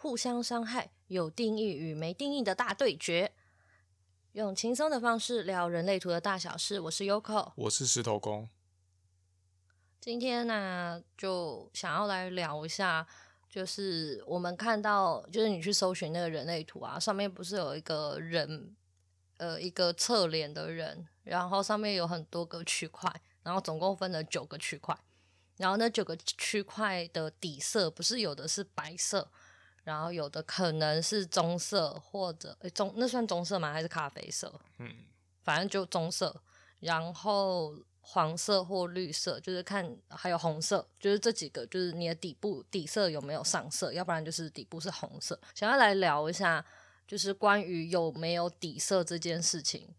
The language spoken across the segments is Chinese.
互相伤害，有定义与没定义的大对决。用轻松的方式聊人类图的大小事。我是 Yoko，我是石头公。今天呢、啊，就想要来聊一下，就是我们看到，就是你去搜寻那个人类图啊，上面不是有一个人，呃，一个侧脸的人，然后上面有很多个区块，然后总共分了九个区块，然后那九个区块的底色不是有的是白色，然后有的可能是棕色或者诶棕，那算棕色吗？还是咖啡色？嗯，反正就棕色，然后。黄色或绿色，就是看还有红色，就是这几个，就是你的底部底色有没有上色，要不然就是底部是红色。想要来聊一下，就是关于有没有底色这件事情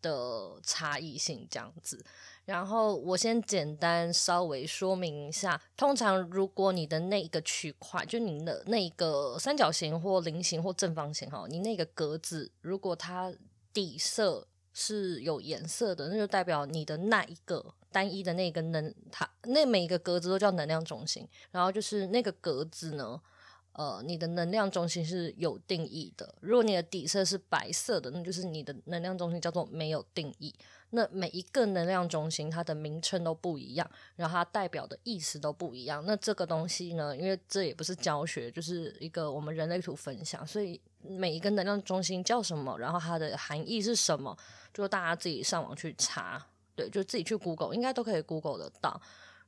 的差异性这样子。然后我先简单稍微说明一下，通常如果你的那一个区块，就你的那一个三角形或菱形或正方形哈，你那个格子，如果它底色。是有颜色的，那就代表你的那一个单一的那个能，它那每一个格子都叫能量中心。然后就是那个格子呢，呃，你的能量中心是有定义的。如果你的底色是白色的，那就是你的能量中心叫做没有定义。那每一个能量中心它的名称都不一样，然后它代表的意思都不一样。那这个东西呢，因为这也不是教学，就是一个我们人类图分享，所以每一个能量中心叫什么，然后它的含义是什么。就大家自己上网去查，对，就自己去 Google，应该都可以 Google 得到。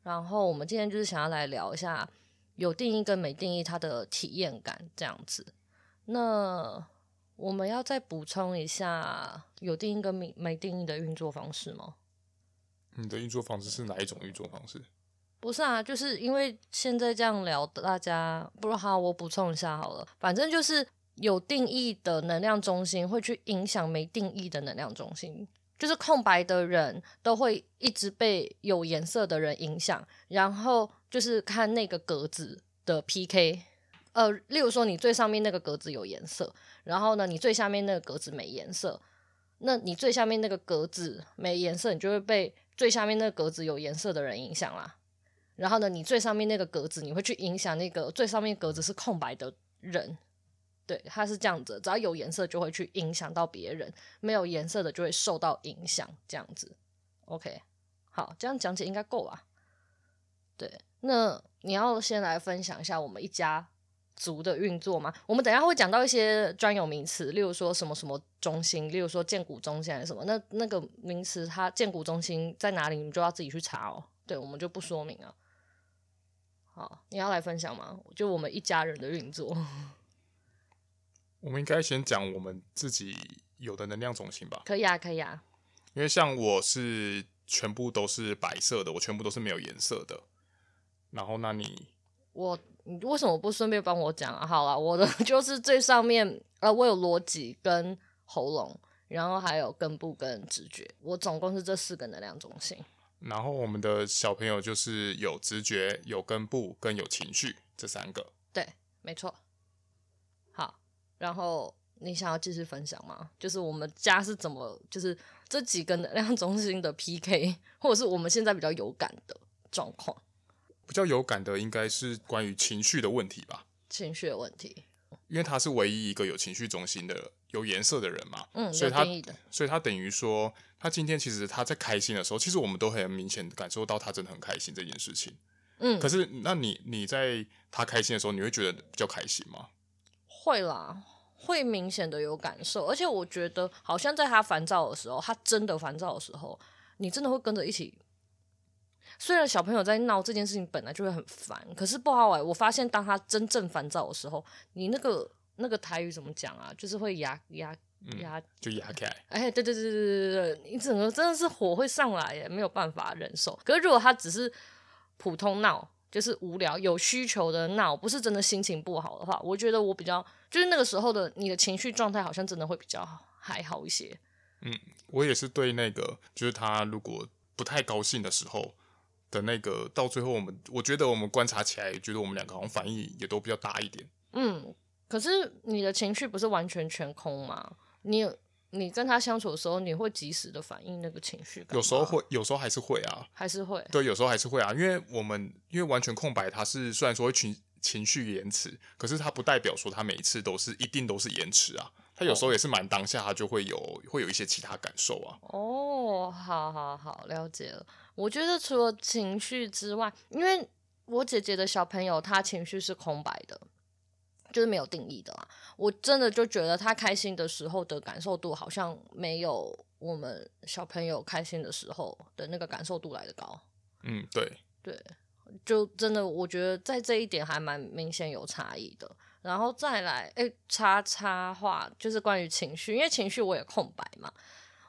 然后我们今天就是想要来聊一下有定义跟没定义它的体验感这样子。那我们要再补充一下有定义跟没没定义的运作方式吗？你的运作方式是哪一种运作方式？不是啊，就是因为现在这样聊，大家不如好，我补充一下好了，反正就是。有定义的能量中心会去影响没定义的能量中心，就是空白的人都会一直被有颜色的人影响，然后就是看那个格子的 PK，呃，例如说你最上面那个格子有颜色，然后呢，你最下面那个格子没颜色，那你最下面那个格子没颜色，你就会被最下面那个格子有颜色的人影响啦。然后呢，你最上面那个格子，你会去影响那个最上面格子是空白的人。对，它是这样子，只要有颜色就会去影响到别人，没有颜色的就会受到影响，这样子。OK，好，这样讲解应该够了。对，那你要先来分享一下我们一家族的运作吗？我们等下会讲到一些专有名词，例如说什么什么中心，例如说建股中心还是什么，那那个名词它建股中心在哪里，你们就要自己去查哦。对，我们就不说明了。好，你要来分享吗？就我们一家人的运作。我们应该先讲我们自己有的能量中心吧。可以啊，可以啊。因为像我是全部都是白色的，我全部都是没有颜色的。然后，那你我你为什么不顺便帮我讲啊？好了，我的 就是最上面呃，我有逻辑跟喉咙，然后还有根部跟直觉，我总共是这四个能量中心。然后我们的小朋友就是有直觉、有根部跟有情绪这三个。对，没错。好然后你想要继续分享吗？就是我们家是怎么，就是这几个能量中心的 PK，或者是我们现在比较有感的状况。比较有感的应该是关于情绪的问题吧？情绪的问题，因为他是唯一一个有情绪中心的、有颜色的人嘛。嗯，所以他，所以他等于说，他今天其实他在开心的时候，其实我们都很明显感受到他真的很开心这件事情。嗯，可是那你你在他开心的时候，你会觉得比较开心吗？会啦。会明显的有感受，而且我觉得好像在他烦躁的时候，他真的烦躁的时候，你真的会跟着一起。虽然小朋友在闹这件事情本来就会很烦，可是不好玩。我发现当他真正烦躁的时候，你那个那个台语怎么讲啊？就是会压压压，就压开。哎，对对对对对对对，你整个真的是火会上来耶，没有办法忍受。可是如果他只是普通闹。就是无聊有需求的闹，不是真的心情不好的话，我觉得我比较就是那个时候的你的情绪状态好像真的会比较还好一些。嗯，我也是对那个，就是他如果不太高兴的时候的那个，到最后我们我觉得我们观察起来，觉得我们两个好像反应也都比较大一点。嗯，可是你的情绪不是完全全空吗？你。你跟他相处的时候，你会及时的反应那个情绪？有时候会，有时候还是会啊，还是会。对，有时候还是会啊，因为我们因为完全空白，他是虽然说会情情绪延迟，可是它不代表说他每一次都是一定都是延迟啊。他有时候也是蛮当下，他就会有会有一些其他感受啊。哦，好好好，了解了。我觉得除了情绪之外，因为我姐姐的小朋友他情绪是空白的，就是没有定义的啦。我真的就觉得他开心的时候的感受度好像没有我们小朋友开心的时候的那个感受度来的高。嗯，对对，就真的我觉得在这一点还蛮明显有差异的。然后再来，哎，插插话就是关于情绪，因为情绪我也空白嘛。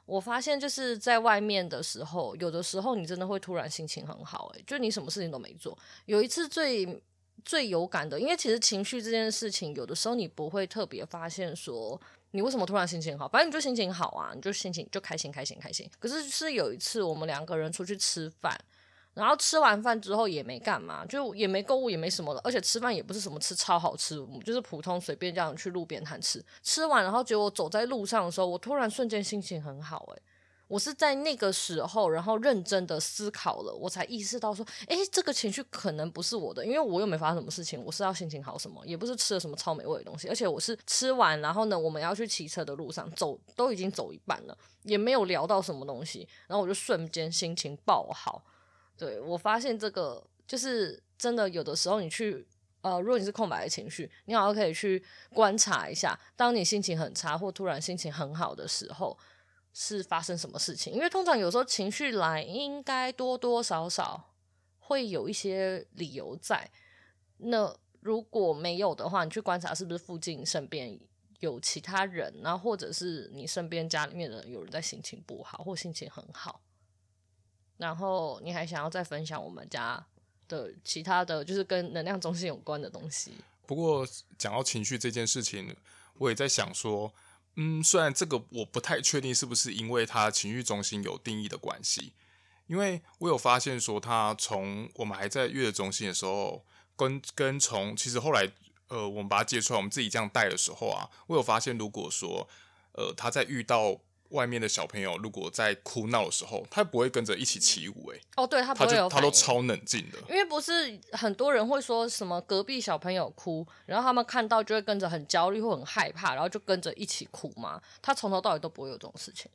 我发现就是在外面的时候，有的时候你真的会突然心情很好，哎，就你什么事情都没做。有一次最最有感的，因为其实情绪这件事情，有的时候你不会特别发现说你为什么突然心情好，反正你就心情好啊，你就心情就开心开心开心。可是是有一次我们两个人出去吃饭。然后吃完饭之后也没干嘛，就也没购物，也没什么了。而且吃饭也不是什么吃超好吃，就是普通随便这样去路边摊吃。吃完然后结果走在路上的时候，我突然瞬间心情很好诶，我是在那个时候，然后认真的思考了，我才意识到说，诶，这个情绪可能不是我的，因为我又没发生什么事情，我是要心情好什么，也不是吃了什么超美味的东西，而且我是吃完，然后呢，我们要去骑车的路上走，都已经走一半了，也没有聊到什么东西，然后我就瞬间心情爆好。对，我发现这个就是真的，有的时候你去呃，如果你是空白的情绪，你好像可以去观察一下，当你心情很差或突然心情很好的时候，是发生什么事情？因为通常有时候情绪来，应该多多少少会有一些理由在。那如果没有的话，你去观察是不是附近身边有其他人，然后或者是你身边家里面的有人在心情不好或心情很好。然后你还想要再分享我们家的其他的就是跟能量中心有关的东西？不过讲到情绪这件事情，我也在想说，嗯，虽然这个我不太确定是不是因为他情绪中心有定义的关系，因为我有发现说，他从我们还在月子中心的时候，跟跟从其实后来呃，我们把他接出来，我们自己这样带的时候啊，我有发现，如果说呃，他在遇到外面的小朋友如果在哭闹的时候，他不会跟着一起起舞，欸，哎，哦，对，他不会有，他都超冷静的。因为不是很多人会说什么隔壁小朋友哭，然后他们看到就会跟着很焦虑或很害怕，然后就跟着一起哭嘛。他从头到尾都不会有这种事情。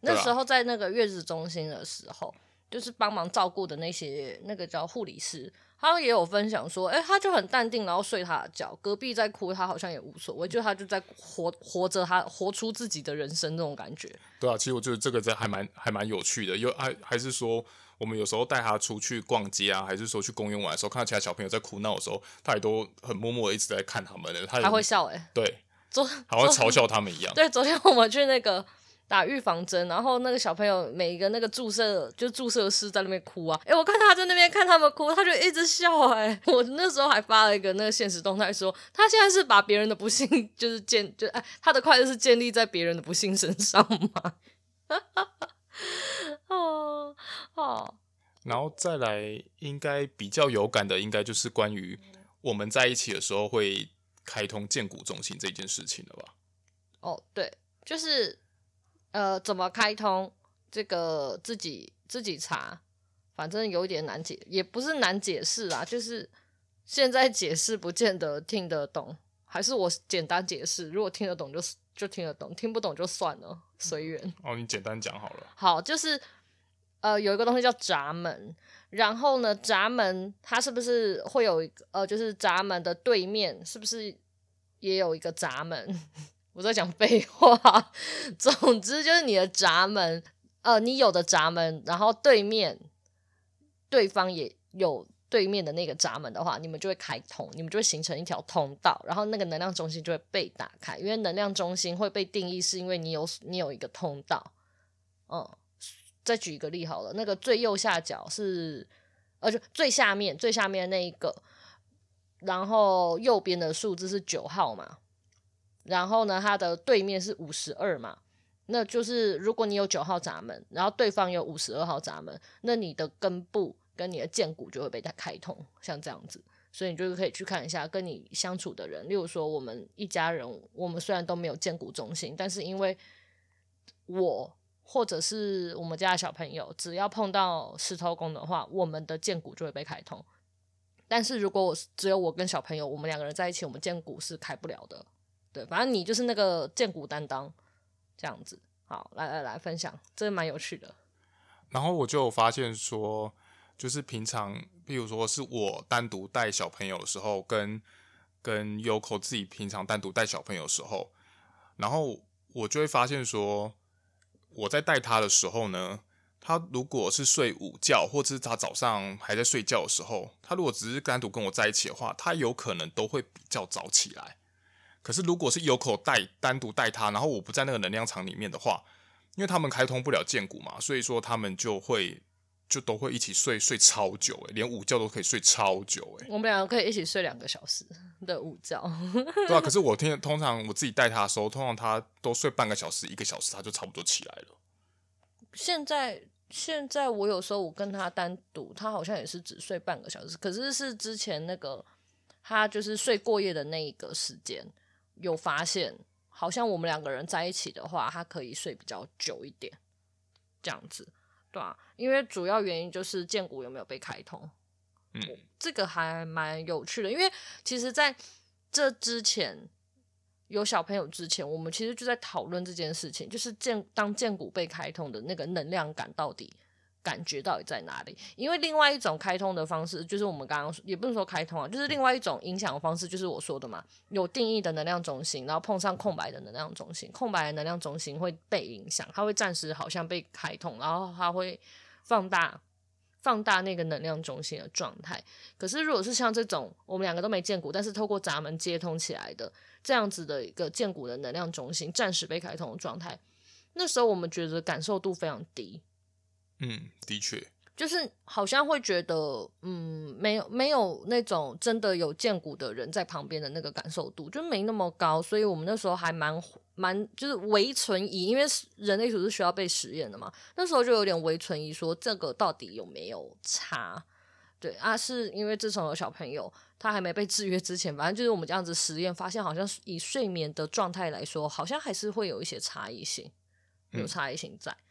那时候在那个月子中心的时候，就是帮忙照顾的那些那个叫护理师。他也有分享说，哎、欸，他就很淡定，然后睡他的觉。隔壁在哭，他好像也无所谓，就他就在活活着，他活出自己的人生那种感觉。对啊，其实我觉得这个真还蛮还蛮有趣的。因为还还是说，我们有时候带他出去逛街啊，还是说去公园玩的时候，看到其他小朋友在哭闹的时候，他也都很默默的一直在看他们的。他还会笑哎、欸，对，昨好像嘲笑他们一样。对，昨天我们去那个。打预防针，然后那个小朋友每一个那个注射就注射师在那边哭啊，哎，我看他在那边看他们哭，他就一直笑哎，我那时候还发了一个那个现实动态说，他现在是把别人的不幸 就是建就哎，他的快乐是建立在别人的不幸身上吗？哦哦，然后再来应该比较有感的，应该就是关于我们在一起的时候会开通荐骨中心这件事情了吧？哦，对，就是。呃，怎么开通这个自己自己查，反正有点难解，也不是难解释啦，就是现在解释不见得听得懂，还是我简单解释，如果听得懂就就听得懂，听不懂就算了，随缘。哦，你简单讲好了。好，就是呃，有一个东西叫闸门，然后呢，闸门它是不是会有一个呃，就是闸门的对面是不是也有一个闸门？我在讲废话，总之就是你的闸门，呃，你有的闸门，然后对面对方也有对面的那个闸门的话，你们就会开通，你们就会形成一条通道，然后那个能量中心就会被打开。因为能量中心会被定义是因为你有你有一个通道。嗯，再举一个例好了，那个最右下角是，呃，就最下面最下面那一个，然后右边的数字是九号嘛。然后呢，它的对面是五十二嘛，那就是如果你有九号闸门，然后对方有五十二号闸门，那你的根部跟你的剑骨就会被它开通，像这样子，所以你就是可以去看一下跟你相处的人，例如说我们一家人，我们虽然都没有荐骨中心，但是因为我或者是我们家的小朋友，只要碰到石头公的话，我们的荐骨就会被开通。但是如果我只有我跟小朋友，我们两个人在一起，我们荐骨是开不了的。对，反正你就是那个荐骨担当，这样子。好，来来来，分享，这蛮有趣的。然后我就发现说，就是平常，比如说是我单独带小朋友的时候，跟跟 Yoko 自己平常单独带小朋友的时候，然后我就会发现说，我在带他的时候呢。他如果是睡午觉，或者是他早上还在睡觉的时候，他如果只是单独跟我在一起的话，他有可能都会比较早起来。可是如果是有口带单独带他，然后我不在那个能量场里面的话，因为他们开通不了剑骨嘛，所以说他们就会就都会一起睡睡超久，诶，连午觉都可以睡超久，诶。我们两个可以一起睡两个小时的午觉。对啊，可是我听通常我自己带他的时候，通常他都睡半个小时、一个小时，他就差不多起来了。现在。现在我有时候我跟他单独，他好像也是只睡半个小时，可是是之前那个他就是睡过夜的那一个时间，有发现好像我们两个人在一起的话，他可以睡比较久一点，这样子，对啊，因为主要原因就是荐骨有没有被开通，嗯，这个还蛮有趣的，因为其实在这之前。有小朋友之前，我们其实就在讨论这件事情，就是建当荐骨被开通的那个能量感到底感觉到底在哪里？因为另外一种开通的方式，就是我们刚刚也不是说开通啊，就是另外一种影响的方式，就是我说的嘛，有定义的能量中心，然后碰上空白的能量中心，空白的能量中心会被影响，它会暂时好像被开通，然后它会放大放大那个能量中心的状态。可是如果是像这种我们两个都没见骨，但是透过闸门接通起来的。这样子的一个见骨的能量中心暂时被开通的状态，那时候我们觉得感受度非常低。嗯，的确，就是好像会觉得，嗯，没有没有那种真的有见骨的人在旁边的那个感受度就没那么高，所以我们那时候还蛮蛮就是唯存疑，因为人类组是需要被实验的嘛，那时候就有点唯存疑，说这个到底有没有差？对啊，是因为自从有小朋友。他还没被制约之前，反正就是我们这样子实验，发现好像以睡眠的状态来说，好像还是会有一些差异性，有差异性在。嗯、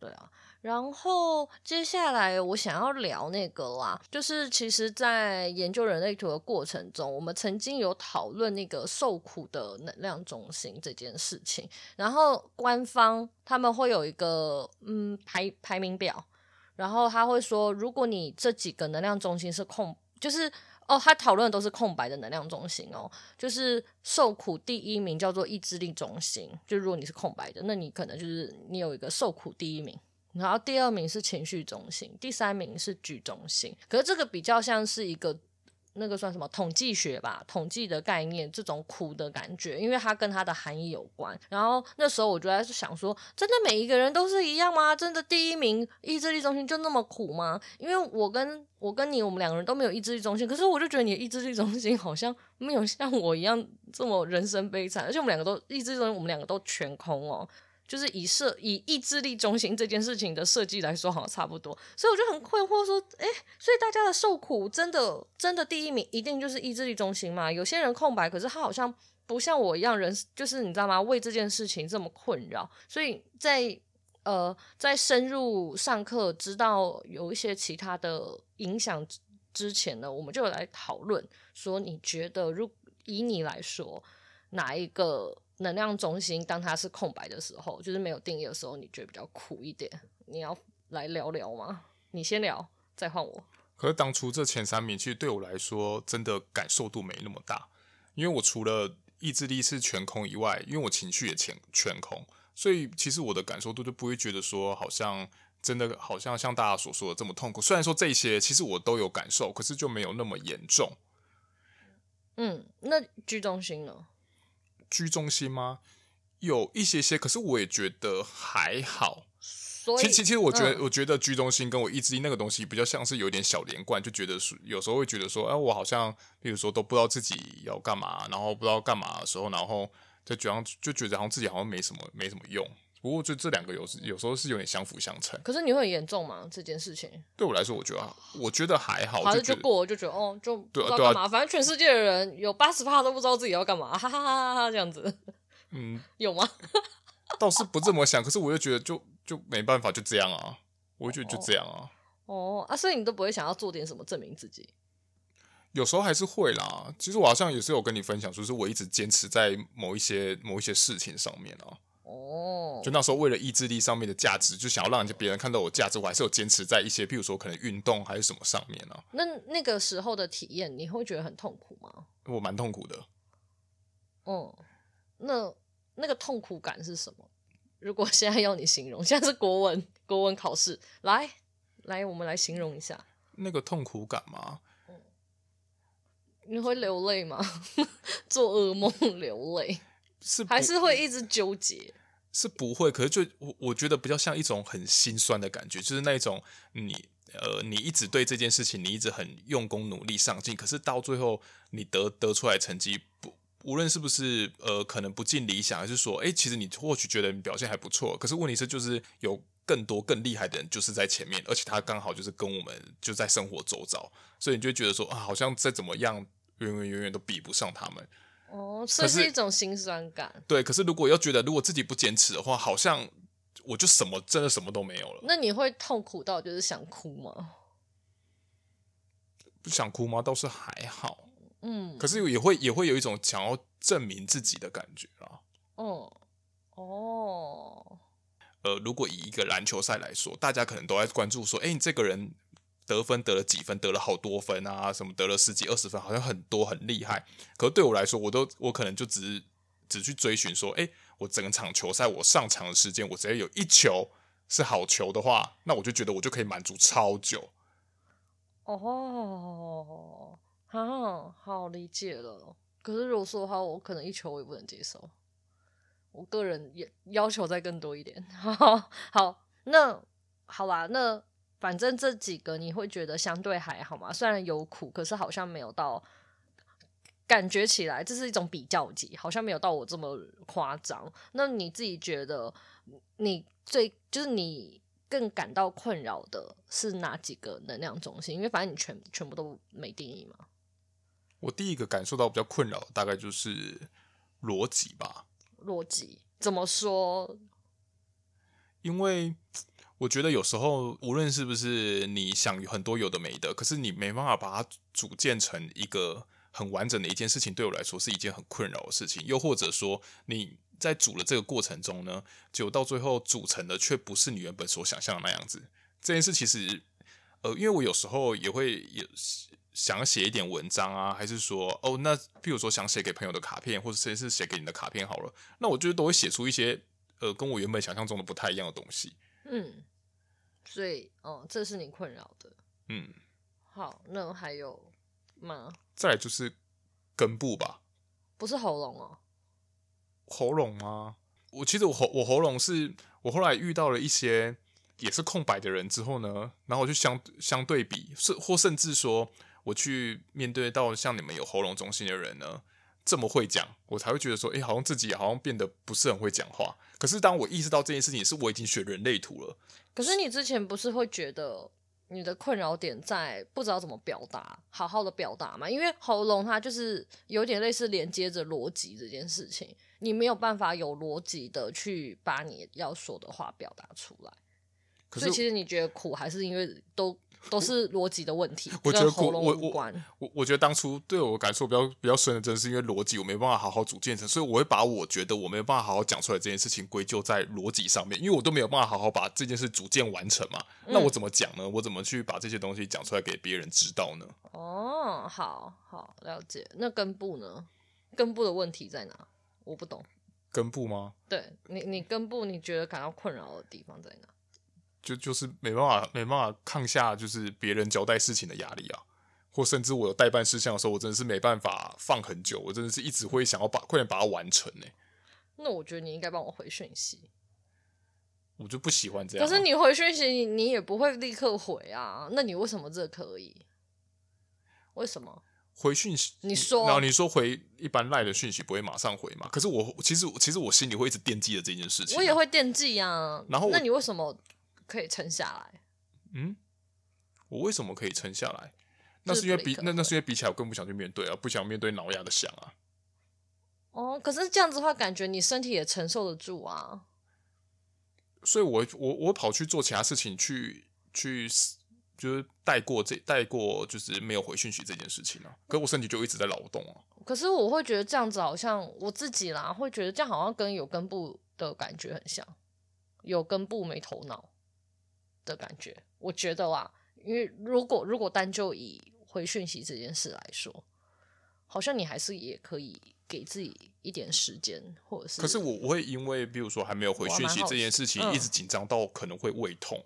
对啊，然后接下来我想要聊那个啦，就是其实，在研究人类图的过程中，我们曾经有讨论那个受苦的能量中心这件事情，然后官方他们会有一个嗯排排名表，然后他会说，如果你这几个能量中心是空，就是。哦，他讨论的都是空白的能量中心哦，就是受苦第一名叫做意志力中心，就如果你是空白的，那你可能就是你有一个受苦第一名，然后第二名是情绪中心，第三名是局中心，可是这个比较像是一个。那个算什么统计学吧？统计的概念，这种苦的感觉，因为它跟它的含义有关。然后那时候我就在想说，真的每一个人都是一样吗？真的第一名意志力中心就那么苦吗？因为我跟我跟你，我们两个人都没有意志力中心，可是我就觉得你的意志力中心好像没有像我一样这么人生悲惨，而且我们两个都意志力中心，我们两个都全空哦。就是以设以意志力中心这件事情的设计来说，好像差不多，所以我就很困惑，说，哎，所以大家的受苦真的真的第一名一定就是意志力中心吗？有些人空白，可是他好像不像我一样人，就是你知道吗？为这件事情这么困扰，所以在呃在深入上课，知道有一些其他的影响之前呢，我们就来讨论说，你觉得如以你来说哪一个？能量中心，当它是空白的时候，就是没有定义的时候，你觉得比较苦一点。你要来聊聊吗？你先聊，再换我。可是当初这前三名，其实对我来说，真的感受度没那么大，因为我除了意志力是全空以外，因为我情绪也全全空，所以其实我的感受度就不会觉得说，好像真的好像像大家所说的这么痛苦。虽然说这些其实我都有感受，可是就没有那么严重。嗯，那居中心呢？居中心吗？有一些些，可是我也觉得还好。所以，其实其实我觉得，嗯、我觉得居中心跟我意志力那个东西比较像是有点小连贯，就觉得是有时候会觉得说，哎，我好像，比如说都不知道自己要干嘛，然后不知道干嘛的时候，然后就觉得就觉得好像自己好像没什么没什么用。不过就这两个有时有时候是有点相辅相成。可是你会很严重吗？这件事情对我来说，我觉得我觉得还好，反正就过，就觉得哦，就不知道干嘛。啊、反正全世界的人有八十趴都不知道自己要干嘛，哈哈哈哈这样子。嗯，有吗？倒是不这么想，可是我又觉得就就没办法，就这样啊。我就觉得就这样啊。哦，哦啊，所以你都不会想要做点什么证明自己？有时候还是会啦。其实我好像也是有跟你分享，就是我一直坚持在某一些某一些事情上面啊。哦，就那时候为了意志力上面的价值，就想要让人家别人看到我价值，我还是有坚持在一些，譬如说可能运动还是什么上面啊。那那个时候的体验，你会觉得很痛苦吗？我蛮痛苦的。嗯，那那个痛苦感是什么？如果现在要你形容，现在是国文国文考试，来来，我们来形容一下那个痛苦感吗？嗯，你会流泪吗？做噩梦流泪？是还是会一直纠结？是不会，可是就我我觉得比较像一种很心酸的感觉，就是那种你呃，你一直对这件事情，你一直很用功努力上进，可是到最后你得得出来成绩不，无论是不是呃，可能不尽理想，还是说，哎，其实你或许觉得你表现还不错，可是问题是就是有更多更厉害的人就是在前面，而且他刚好就是跟我们就在生活周遭，所以你就觉得说啊，好像再怎么样，远远远远都比不上他们。哦，这是一种心酸感。对，可是如果又觉得如果自己不坚持的话，好像我就什么真的什么都没有了。那你会痛苦到就是想哭吗？不想哭吗？倒是还好。嗯，可是也会也会有一种想要证明自己的感觉啊。嗯，哦。呃，如果以一个篮球赛来说，大家可能都在关注说，哎，你这个人。得分得了几分？得了好多分啊！什么得了十几二十分，好像很多很厉害。可是对我来说，我都我可能就只只去追寻说，哎，我整场球赛我上场的时间，我只要有一球是好球的话，那我就觉得我就可以满足超久。哦，好，好理解了。可是如果说的话，我可能一球我也不能接受。我个人也要求再更多一点。好，好，那好吧，那。反正这几个你会觉得相对还好嘛？虽然有苦，可是好像没有到感觉起来，这是一种比较级，好像没有到我这么夸张。那你自己觉得，你最就是你更感到困扰的是哪几个能量中心？因为反正你全全部都没定义嘛。我第一个感受到比较困扰大概就是逻辑吧。逻辑怎么说？因为。我觉得有时候，无论是不是你想很多有的没的，可是你没办法把它组建成一个很完整的一件事情，对我来说是一件很困扰的事情。又或者说，你在组的这个过程中呢，就到最后组成的却不是你原本所想象的那样子。这件事其实，呃，因为我有时候也会有想写一点文章啊，还是说，哦，那譬如说想写给朋友的卡片，或者是写给你的卡片好了，那我觉得都会写出一些，呃，跟我原本想象中的不太一样的东西。嗯，所以哦，这是你困扰的。嗯，好，那还有吗？再来就是根部吧，不是喉咙哦。喉咙吗？我其实我喉我喉咙是我后来遇到了一些也是空白的人之后呢，然后我就相相对比，是或甚至说我去面对到像你们有喉咙中心的人呢。这么会讲，我才会觉得说，哎，好像自己好像变得不是很会讲话。可是当我意识到这件事情，是我已经学人类图了。可是你之前不是会觉得你的困扰点在不知道怎么表达，好好的表达吗？因为喉咙它就是有点类似连接着逻辑这件事情，你没有办法有逻辑的去把你要说的话表达出来。所以其实你觉得苦，还是因为都？都是逻辑的问题，我觉得喉咙无关。我我我觉得当初对我感受比较比较深的，真的是因为逻辑我没办法好好组建成，所以我会把我觉得我没有办法好好讲出来这件事情归咎在逻辑上面，因为我都没有办法好好把这件事组建完成嘛。那我怎么讲呢？我怎么去把这些东西讲出来给别人知道呢？哦，好好了解。那根部呢？根部的问题在哪？我不懂。根部吗？对你，你根部你觉得感到困扰的地方在哪？就就是没办法，没办法抗下就是别人交代事情的压力啊，或甚至我有代办事项的时候，我真的是没办法放很久，我真的是一直会想要把快点把它完成呢。那我觉得你应该帮我回讯息，我就不喜欢这样。可是你回讯息，你也不会立刻回啊？那你为什么这可以？为什么回讯息？你说，然后你说回一般赖的讯息不会马上回嘛？可是我其实其实我心里会一直惦记着这件事情啊，我也会惦记啊。然后那你为什么？可以撑下来，嗯，我为什么可以撑下来？那是因为比那那是因为比起来，我更不想去面对啊，不想面对挠牙的想啊。哦，可是这样子的话，感觉你身体也承受得住啊。所以我我我跑去做其他事情，去去就是带过这带过就是没有回讯息这件事情啊，可是我身体就一直在劳动啊。可是我会觉得这样子好像我自己啦，会觉得这样好像跟有根部的感觉很像，有根部没头脑的感觉。我觉得啦，因为如果如果单就以回讯息这件事来说，好像你还是也可以给自己一点时间，或者是。可是我我会因为比如说还没有回讯息这件事情，一直紧张到可能会胃痛。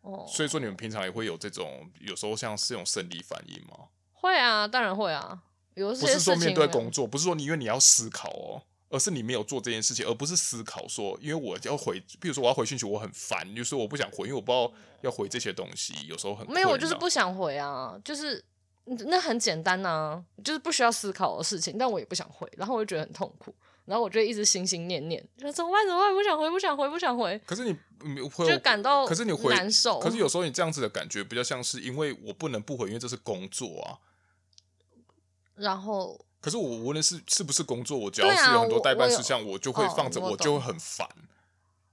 哦、嗯，所以说你们平常也会有这种有时候像是这种生理反应吗？会啊，当然会啊。不是说面对工作，不是说你因为你要思考哦，而是你没有做这件事情，而不是思考说，因为我要回，比如说我要回讯息，我很烦，就是我不想回，因为我不知道要回这些东西，有时候很没有，我就是不想回啊，就是那很简单呐、啊，就是不需要思考的事情，但我也不想回，然后我就觉得很痛苦，然后我就一直心心念念，说怎么办？怎么办？不想回，不想回，不想回。可是你会就感到，可是你会难受，可是有时候你这样子的感觉比较像是因为我不能不回，因为这是工作啊。然后，可是我无论是是不是工作，我只要是有很多代办事项，我，我，就会放着，哦，我，就会很烦，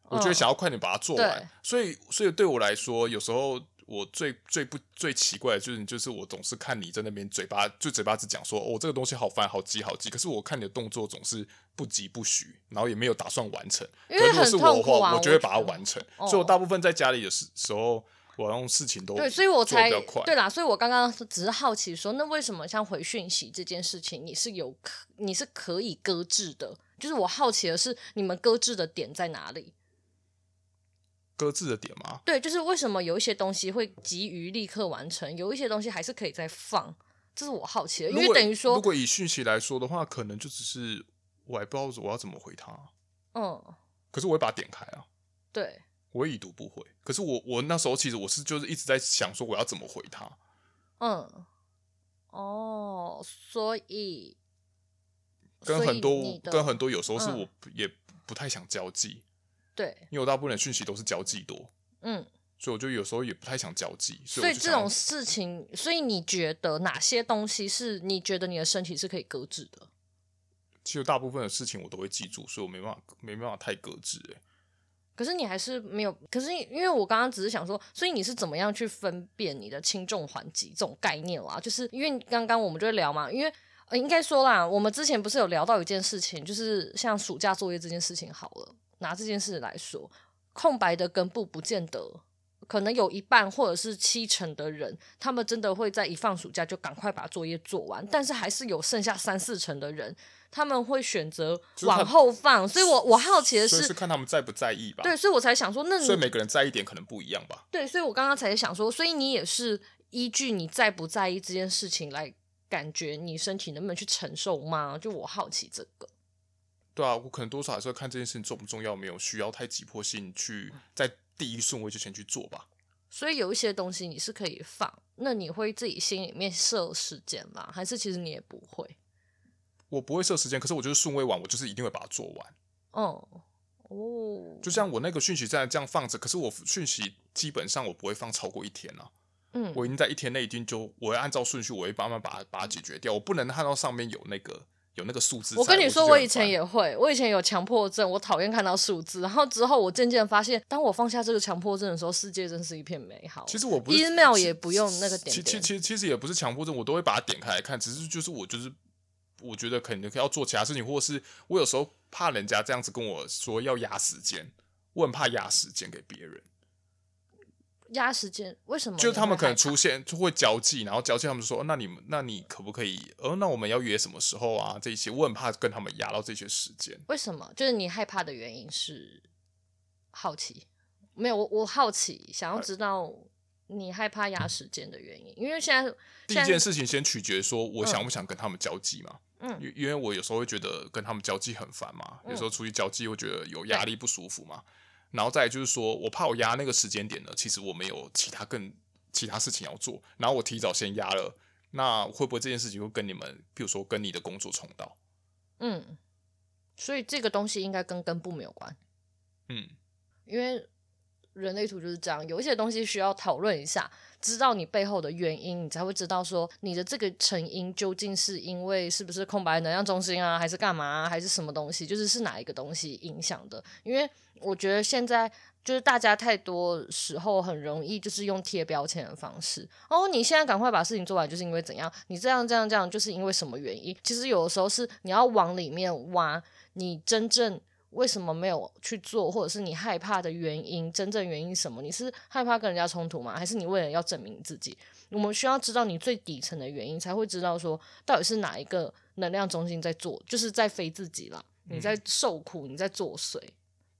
我就会想要快点把它做完。嗯、所以，所以对我来说，有时候我最最不最奇怪的就是，就是我总是看你在那边嘴巴就嘴巴只讲说，哦，这个东西好烦，好急，好急。可是我看你的动作总是不急不徐，然后也没有打算完成。因如果是我的话，我就会把它完成。哦、所以我大部分在家里的时时候。我用事情都对，所以我才对啦，所以我刚刚只是好奇说，那为什么像回讯息这件事情，你是有可你是可以搁置的？就是我好奇的是，你们搁置的点在哪里？搁置的点吗？对，就是为什么有一些东西会急于立刻完成，有一些东西还是可以再放，这是我好奇的。因为等于说，如果以讯息来说的话，可能就只是我还不知道我要怎么回他。嗯，可是我会把它点开啊。对。我已读不回，可是我我那时候其实我是就是一直在想说我要怎么回他。嗯，哦，所以跟很多跟很多有时候是我也不太想交际，对、嗯，因为我大部分的讯息都是交际多，嗯，所以我就有时候也不太想交际。所以，所以这种事情，所以你觉得哪些东西是你觉得你的身体是可以搁置的？其实大部分的事情我都会记住，所以我没办法没办法太搁置哎。可是你还是没有，可是因为我刚刚只是想说，所以你是怎么样去分辨你的轻重缓急这种概念啦？就是因为刚刚我们就聊嘛，因为呃应该说啦，我们之前不是有聊到一件事情，就是像暑假作业这件事情好了，拿这件事来说，空白的根部不见得，可能有一半或者是七成的人，他们真的会在一放暑假就赶快把作业做完，但是还是有剩下三四成的人。他们会选择往后放，所以我我好奇的是，是看他们在不在意吧？对，所以我才想说，那所以每个人在意点可能不一样吧？对，所以我刚刚才想说，所以你也是依据你在不在意这件事情来感觉你身体能不能去承受吗？就我好奇这个。对啊，我可能多少还是会看这件事情重不重要，没有需要太急迫性去在第一顺位就先去做吧。所以有一些东西你是可以放，那你会自己心里面设时间吗？还是其实你也不会？我不会设时间，可是我就是顺位完，我就是一定会把它做完。哦哦，就像我那个讯息在这样放着，可是我讯息基本上我不会放超过一天啊。嗯，我已经在一天内已经就我会按照顺序，我会慢慢把它把它解决掉。我不能看到上面有那个有那个数字。我跟你说，我以前也会，我以前有强迫症，我讨厌看到数字。然后之后我渐渐发现，当我放下这个强迫症的时候，世界真是一片美好。其实我不 email 也不用那个点点。其其其其实也不是强迫症，我都会把它点开来看。只是就是我就是。我觉得肯定要做其他事情，或是我有时候怕人家这样子跟我说要压时间，我很怕压时间给别人。压时间为什么？就是他们可能出现就会交际，然后交际他们说，那你们那你可不可以？呃，那我们要约什么时候啊？这些我很怕跟他们压到这些时间。为什么？就是你害怕的原因是好奇？没有，我我好奇，想要知道。你害怕压时间的原因，因为现在第一件事情先取决说我想不想跟他们交际嘛。嗯，因为我有时候会觉得跟他们交际很烦嘛，嗯、有时候出去交际会觉得有压力不舒服嘛。然后再就是说我怕我压那个时间点呢，其实我没有其他更其他事情要做，然后我提早先压了，那会不会这件事情会跟你们，比如说跟你的工作冲到？嗯，所以这个东西应该跟根部没有关。嗯，因为。人类图就是这样，有一些东西需要讨论一下，知道你背后的原因，你才会知道说你的这个成因究竟是因为是不是空白能量中心啊，还是干嘛，还是什么东西，就是是哪一个东西影响的？因为我觉得现在就是大家太多时候很容易就是用贴标签的方式，哦，你现在赶快把事情做完，就是因为怎样？你这样这样这样，就是因为什么原因？其实有的时候是你要往里面挖，你真正。为什么没有去做，或者是你害怕的原因？真正原因什么？你是害怕跟人家冲突吗？还是你为了要证明自己？我们需要知道你最底层的原因，才会知道说到底是哪一个能量中心在做，就是在飞自己啦。你在受苦，你在作祟。嗯、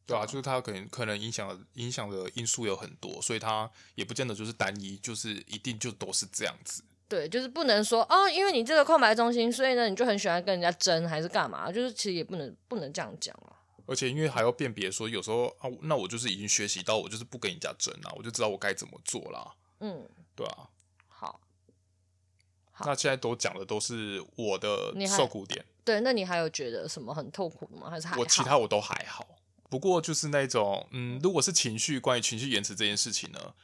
对啊，就是它可能可能影响影响的因素有很多，所以它也不见得就是单一，就是一定就都是这样子。对，就是不能说哦，因为你这个空白中心，所以呢，你就很喜欢跟人家争，还是干嘛？就是其实也不能不能这样讲啊。而且因为还要辨别，说有时候啊，那我就是已经学习到，我就是不跟人家争了，我就知道我该怎么做啦。嗯，对啊。好。好。那现在都讲的都是我的受苦点。对，那你还有觉得什么很痛苦的吗？还是还？我其他我都还好。不过就是那种，嗯，如果是情绪，关于情绪延迟这件事情呢，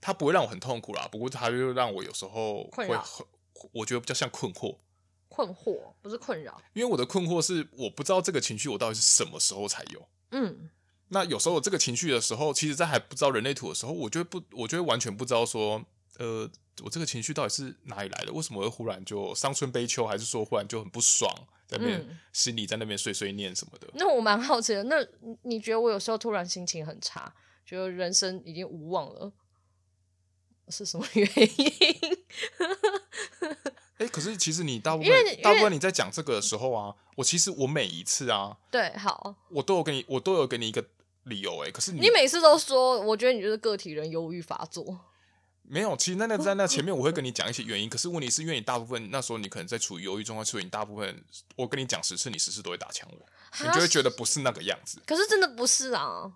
它不会让我很痛苦啦。不过它就让我有时候会很，我觉得比较像困惑。困惑不是困扰，因为我的困惑是我不知道这个情绪我到底是什么时候才有。嗯，那有时候有这个情绪的时候，其实，在还不知道人类图的时候，我就会不，我就会完全不知道说，呃，我这个情绪到底是哪里来的？为什么会忽然就伤春悲秋，还是说忽然就很不爽，在那边、嗯、心里在那边碎碎念什么的？那我蛮好奇的，那你觉得我有时候突然心情很差，觉得人生已经无望了，是什么原因？哎、欸，可是其实你大部分大部分你在讲这个的时候啊，我其实我每一次啊，对，好，我都有给你，我都有给你一个理由哎、欸，可是你，你每次都说，我觉得你就是个体人忧郁发作，没有，其实那那在那前面我会跟你讲一些原因，可是问题是因为你大部分那时候你可能在处于忧郁状态，所以你大部分我跟你讲十次，你十次都会打枪我，你就会觉得不是那个样子，可是真的不是啊，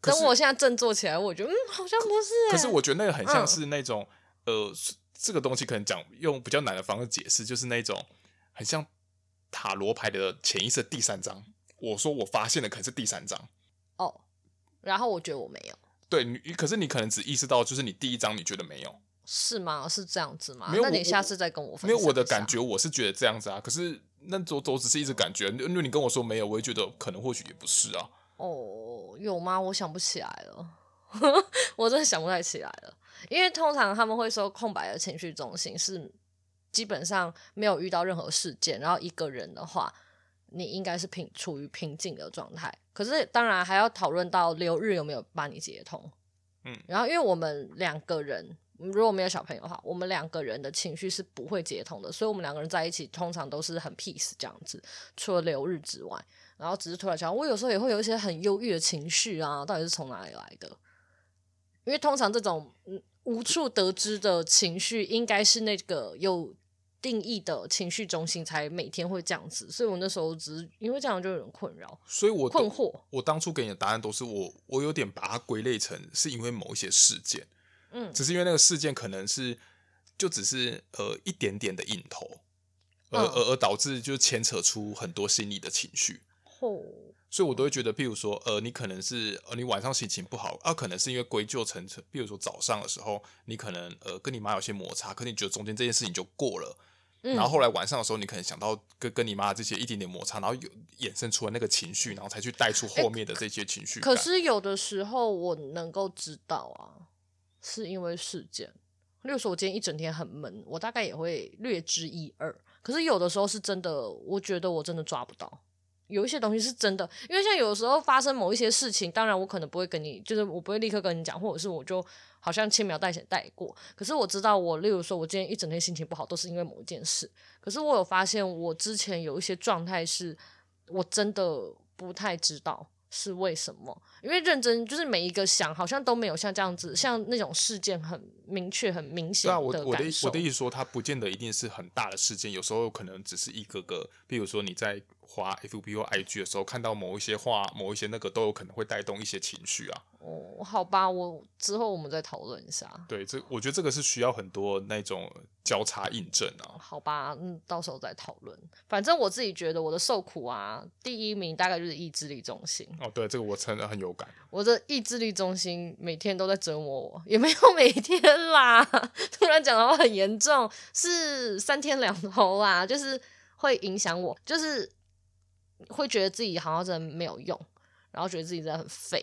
等我现在振作起来，我觉得嗯，好像不是、欸，可是我觉得那个很像是那种、嗯、呃。这个东西可能讲用比较难的方式解释，就是那种很像塔罗牌的潜意识的第三张。我说我发现的可能是第三张哦，然后我觉得我没有。对，你可是你可能只意识到就是你第一张你觉得没有，是吗？是这样子吗？没有，那你下次再跟我分享。因为我的感觉我是觉得这样子啊，可是那我我只是一直感觉，因为你跟我说没有，我也觉得可能或许也不是啊。哦，有吗？我想不起来了，我真的想不太起来了。因为通常他们会说空白的情绪中心是基本上没有遇到任何事件，然后一个人的话，你应该是平处于平静的状态。可是当然还要讨论到流日有没有帮你接通，嗯，然后因为我们两个人如果没有小朋友的话，我们两个人的情绪是不会接通的，所以我们两个人在一起通常都是很 peace 这样子，除了流日之外，然后只是突然想，我有时候也会有一些很忧郁的情绪啊，到底是从哪里来的？因为通常这种嗯。无处得知的情绪，应该是那个有定义的情绪中心才每天会这样子，所以我那时候只是因为这样就有点困扰，所以我困惑。我当初给你的答案都是我，我有点把它归类成是因为某一些事件，嗯，只是因为那个事件可能是就只是呃一点点的引头，而、嗯、而而导致就牵扯出很多心理的情绪。哦所以，我都会觉得，譬如说，呃，你可能是，呃，你晚上心情不好，啊，可能是因为归咎成成，譬如说早上的时候，你可能，呃，跟你妈有些摩擦，可你觉得中间这件事情就过了，嗯，然后后来晚上的时候，你可能想到跟跟你妈这些一点点摩擦，然后有衍生出来那个情绪，然后才去带出后面的这些情绪。可是有的时候我能够知道啊，是因为事件，例如说我今天一整天很闷，我大概也会略知一二。可是有的时候是真的，我觉得我真的抓不到。有一些东西是真的，因为像有时候发生某一些事情，当然我可能不会跟你，就是我不会立刻跟你讲，或者是我就好像轻描淡写带过。可是我知道我，我例如说，我今天一整天心情不好，都是因为某一件事。可是我有发现，我之前有一些状态是，我真的不太知道。是为什么？因为认真就是每一个想，好像都没有像这样子，像那种事件很明确、很明显的感受。我我的我的意思说，它不见得一定是很大的事件，有时候可能只是一个个。比如说你在滑 FB 或 IG 的时候，看到某一些话、某一些那个，都有可能会带动一些情绪啊。哦，好吧，我之后我们再讨论一下。对，这我觉得这个是需要很多那种交叉印证啊。好吧，嗯，到时候再讨论。反正我自己觉得我的受苦啊，第一名大概就是意志力中心。哦，对，这个我真的很有感。我的意志力中心每天都在折磨我，也没有每天啦。突然讲的话很严重，是三天两头啦，就是会影响我，就是会觉得自己好像真的没有用，然后觉得自己真的很废。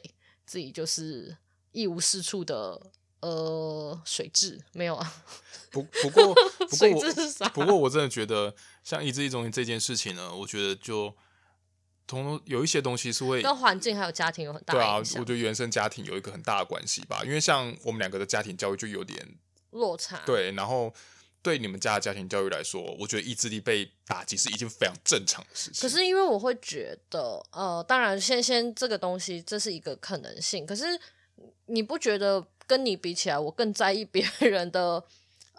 自己就是一无是处的呃水质没有啊，不不过 不过水蛭是啥？不过我真的觉得像意志力中心这件事情呢，我觉得就同有一些东西是会跟环境还有家庭有很大对啊，我觉得原生家庭有一个很大的关系吧，因为像我们两个的家庭教育就有点落差，对，然后。对你们家的家庭教育来说，我觉得意志力被打击是一件非常正常的事情。可是因为我会觉得，呃，当然先先这个东西这是一个可能性。可是你不觉得跟你比起来，我更在意别人的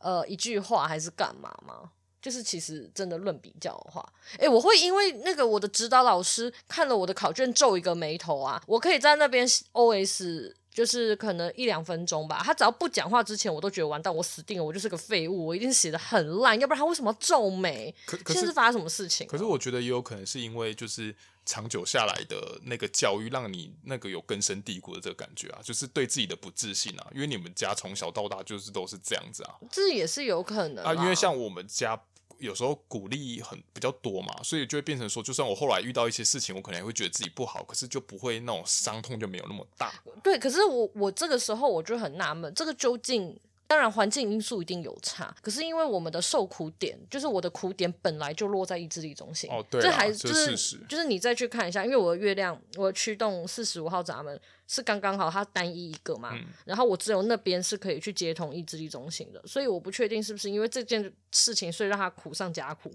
呃一句话还是干嘛吗？就是其实真的论比较的话，诶，我会因为那个我的指导老师看了我的考卷皱一个眉头啊，我可以在那边 OS。就是可能一两分钟吧，他只要不讲话之前，我都觉得完蛋，我死定了，我就是个废物，我一定写的很烂，要不然他为什么要皱眉？可可是现在是发生什么事情啊？可是我觉得也有可能是因为就是长久下来的那个教育，让你那个有根深蒂固的这个感觉啊，就是对自己的不自信啊，因为你们家从小到大就是都是这样子啊，这也是有可能啊，因为像我们家。有时候鼓励很比较多嘛，所以就会变成说，就算我后来遇到一些事情，我可能也会觉得自己不好，可是就不会那种伤痛就没有那么大。对，可是我我这个时候我就很纳闷，这个究竟？当然，环境因素一定有差，可是因为我们的受苦点，就是我的苦点本来就落在意志力中心。哦，对，这还就是是就是你再去看一下，因为我的月亮，我的驱动四十五号闸门是刚刚好，它单一一个嘛，嗯、然后我只有那边是可以去接通意志力中心的，所以我不确定是不是因为这件事情，所以让它苦上加苦。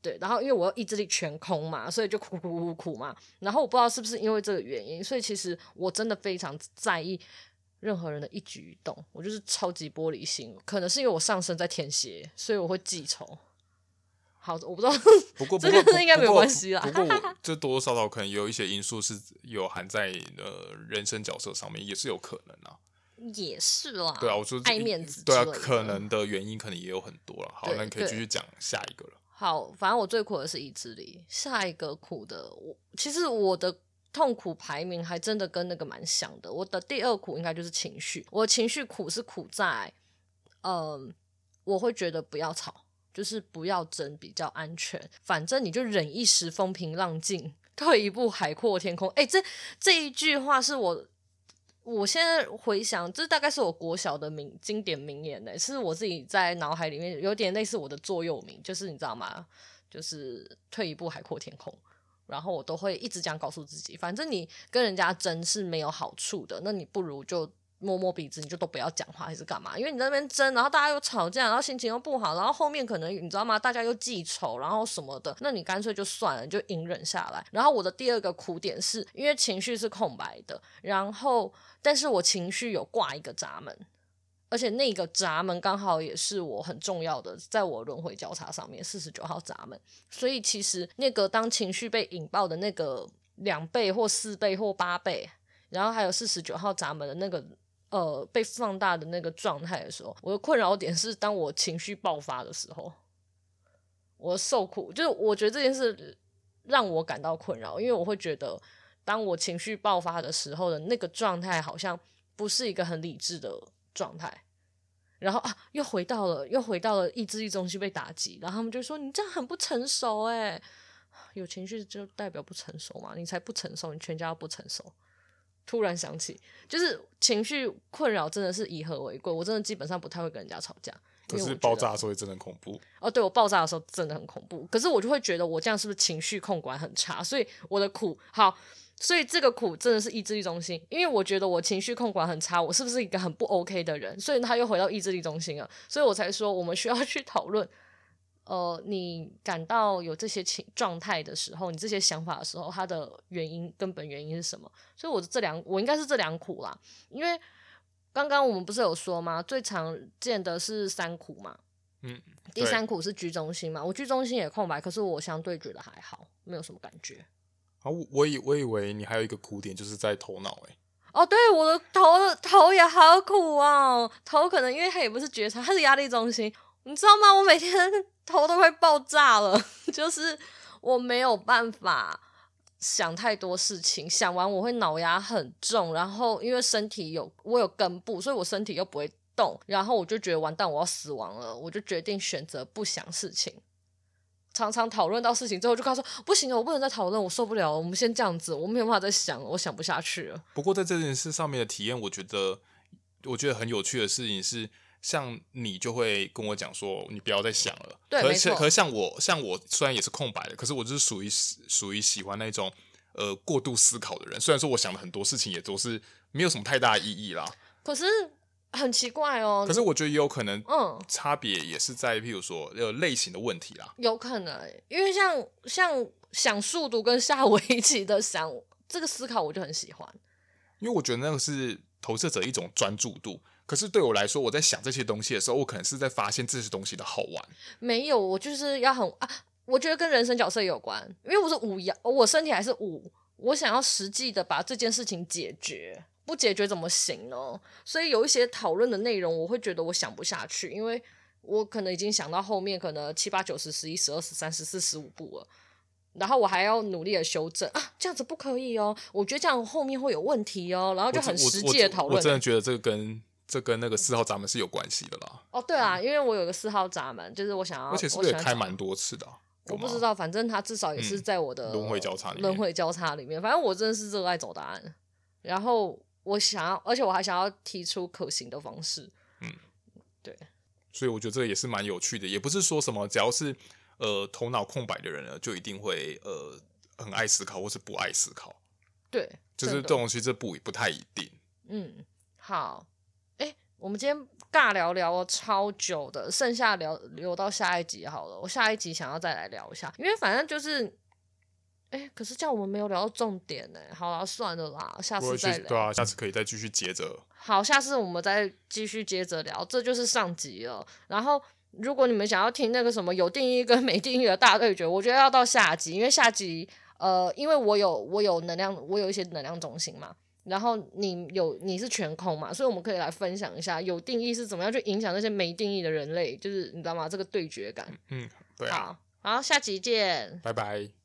对，然后因为我意志力全空嘛，所以就苦苦苦苦苦嘛，然后我不知道是不是因为这个原因，所以其实我真的非常在意。任何人的一举一动，我就是超级玻璃心。可能是因为我上身在天蝎，所以我会记仇。好，我不知道，不过 这个应该没有关系啦。不过，不过这多多少少可能有一些因素是有含在呃人生角色上面，也是有可能啊。也是啦。对啊，我说爱面子。对啊，可能的原因可能也有很多了。好，那你可以继续讲下一个了。好，反正我最苦的是意志力，下一个苦的我其实我的。痛苦排名还真的跟那个蛮像的。我的第二苦应该就是情绪。我情绪苦是苦在，嗯、我会觉得不要吵，就是不要争，比较安全。反正你就忍一时风平浪静，退一步海阔天空。哎，这这一句话是我，我现在回想，这大概是我国小的名经典名言呢，是我自己在脑海里面有点类似我的座右铭，就是你知道吗？就是退一步海阔天空。然后我都会一直这样告诉自己，反正你跟人家争是没有好处的，那你不如就摸摸鼻子，你就都不要讲话还是干嘛？因为你在那边争，然后大家又吵架，然后心情又不好，然后后面可能你知道吗？大家又记仇，然后什么的，那你干脆就算了，就隐忍下来。然后我的第二个苦点是因为情绪是空白的，然后但是我情绪有挂一个闸门。而且那个闸门刚好也是我很重要的，在我轮回交叉上面四十九号闸门，所以其实那个当情绪被引爆的那个两倍或四倍或八倍，然后还有四十九号闸门的那个呃被放大的那个状态的时候，我的困扰点是当我情绪爆发的时候，我受苦，就是我觉得这件事让我感到困扰，因为我会觉得当我情绪爆发的时候的那个状态好像不是一个很理智的状态。然后啊，又回到了，又回到了意志力中心被打击，然后他们就说：“你这样很不成熟，哎，有情绪就代表不成熟嘛？你才不成熟，你全家都不成熟。”突然想起，就是情绪困扰真的是以和为贵，我真的基本上不太会跟人家吵架。可是爆炸的时候也真的很恐怖哦，对，我爆炸的时候真的很恐怖，可是我就会觉得我这样是不是情绪控管很差？所以我的苦好。所以这个苦真的是意志力中心，因为我觉得我情绪控管很差，我是不是一个很不 OK 的人？所以他又回到意志力中心了，所以我才说我们需要去讨论，呃，你感到有这些情状态的时候，你这些想法的时候，它的原因根本原因是什么？所以我这两我应该是这两苦啦，因为刚刚我们不是有说吗？最常见的是三苦嘛，嗯，第三苦是居中心嘛，我居中心也空白，可是我相对觉得还好，没有什么感觉。啊，我以我以为你还有一个苦点，就是在头脑哎。哦，对，我的头头也好苦哦，头可能因为它也不是觉察，它是压力中心，你知道吗？我每天 头都快爆炸了，就是我没有办法想太多事情，想完我会脑压很重，然后因为身体有我有根部，所以我身体又不会动，然后我就觉得完蛋，我要死亡了，我就决定选择不想事情。常常讨论到事情之后，就跟他说：“不行了，我不能再讨论，我受不了，我们先这样子，我没有办法再想了，我想不下去了。”不过在这件事上面的体验，我觉得我觉得很有趣的事情是，像你就会跟我讲说：“你不要再想了。”对，可没错。可像我，像我虽然也是空白的，可是我就是属于属于喜欢那种呃过度思考的人。虽然说我想的很多事情也都是没有什么太大的意义啦，可是。很奇怪哦，可是我觉得也有可能，嗯，差别也是在，譬如说，呃，类型的问题啦。有可能，因为像像想速读跟下围棋的想这个思考，我就很喜欢。因为我觉得那个是投射者一种专注度，可是对我来说，我在想这些东西的时候，我可能是在发现这些东西的好玩。没有，我就是要很啊，我觉得跟人生角色有关，因为我是五爻，我身体还是五，我想要实际的把这件事情解决。不解决怎么行呢？所以有一些讨论的内容，我会觉得我想不下去，因为我可能已经想到后面可能七八九十十一十二十三十四十五步了，然后我还要努力的修正啊，这样子不可以哦，我觉得这样后面会有问题哦，然后就很实际的讨论。我，我，我，我真的觉得这个跟这跟那个四号闸门是有关系的啦。哦，对啊，因为我有个四号闸门，就是我想要，而且是不是也开蛮多次的啊？我不知道，反正他至少也是在我的轮回交叉里轮回交叉里面，反正我真的是热爱找答案，然后。我想要，而且我还想要提出可行的方式。嗯，对，所以我觉得这个也是蛮有趣的，也不是说什么只要是呃头脑空白的人呢，就一定会呃很爱思考或是不爱思考。对，就是这东西这不不太一定。嗯，好，哎，我们今天尬聊聊了超久的，剩下聊留到下一集好了。我下一集想要再来聊一下，因为反正就是。哎，可是这样我们没有聊到重点呢。好了，算了啦，下次再聊。对啊，下次可以再继续接着。好，下次我们再继续接着聊。这就是上集了。然后，如果你们想要听那个什么有定义跟 没定义的大对决，我觉得要到下集，因为下集呃，因为我有我有能量，我有一些能量中心嘛。然后你有你是全空嘛，所以我们可以来分享一下有定义是怎么样去影响那些没定义的人类，就是你知道吗？这个对决感。嗯，对啊。好，好，下集见，拜拜。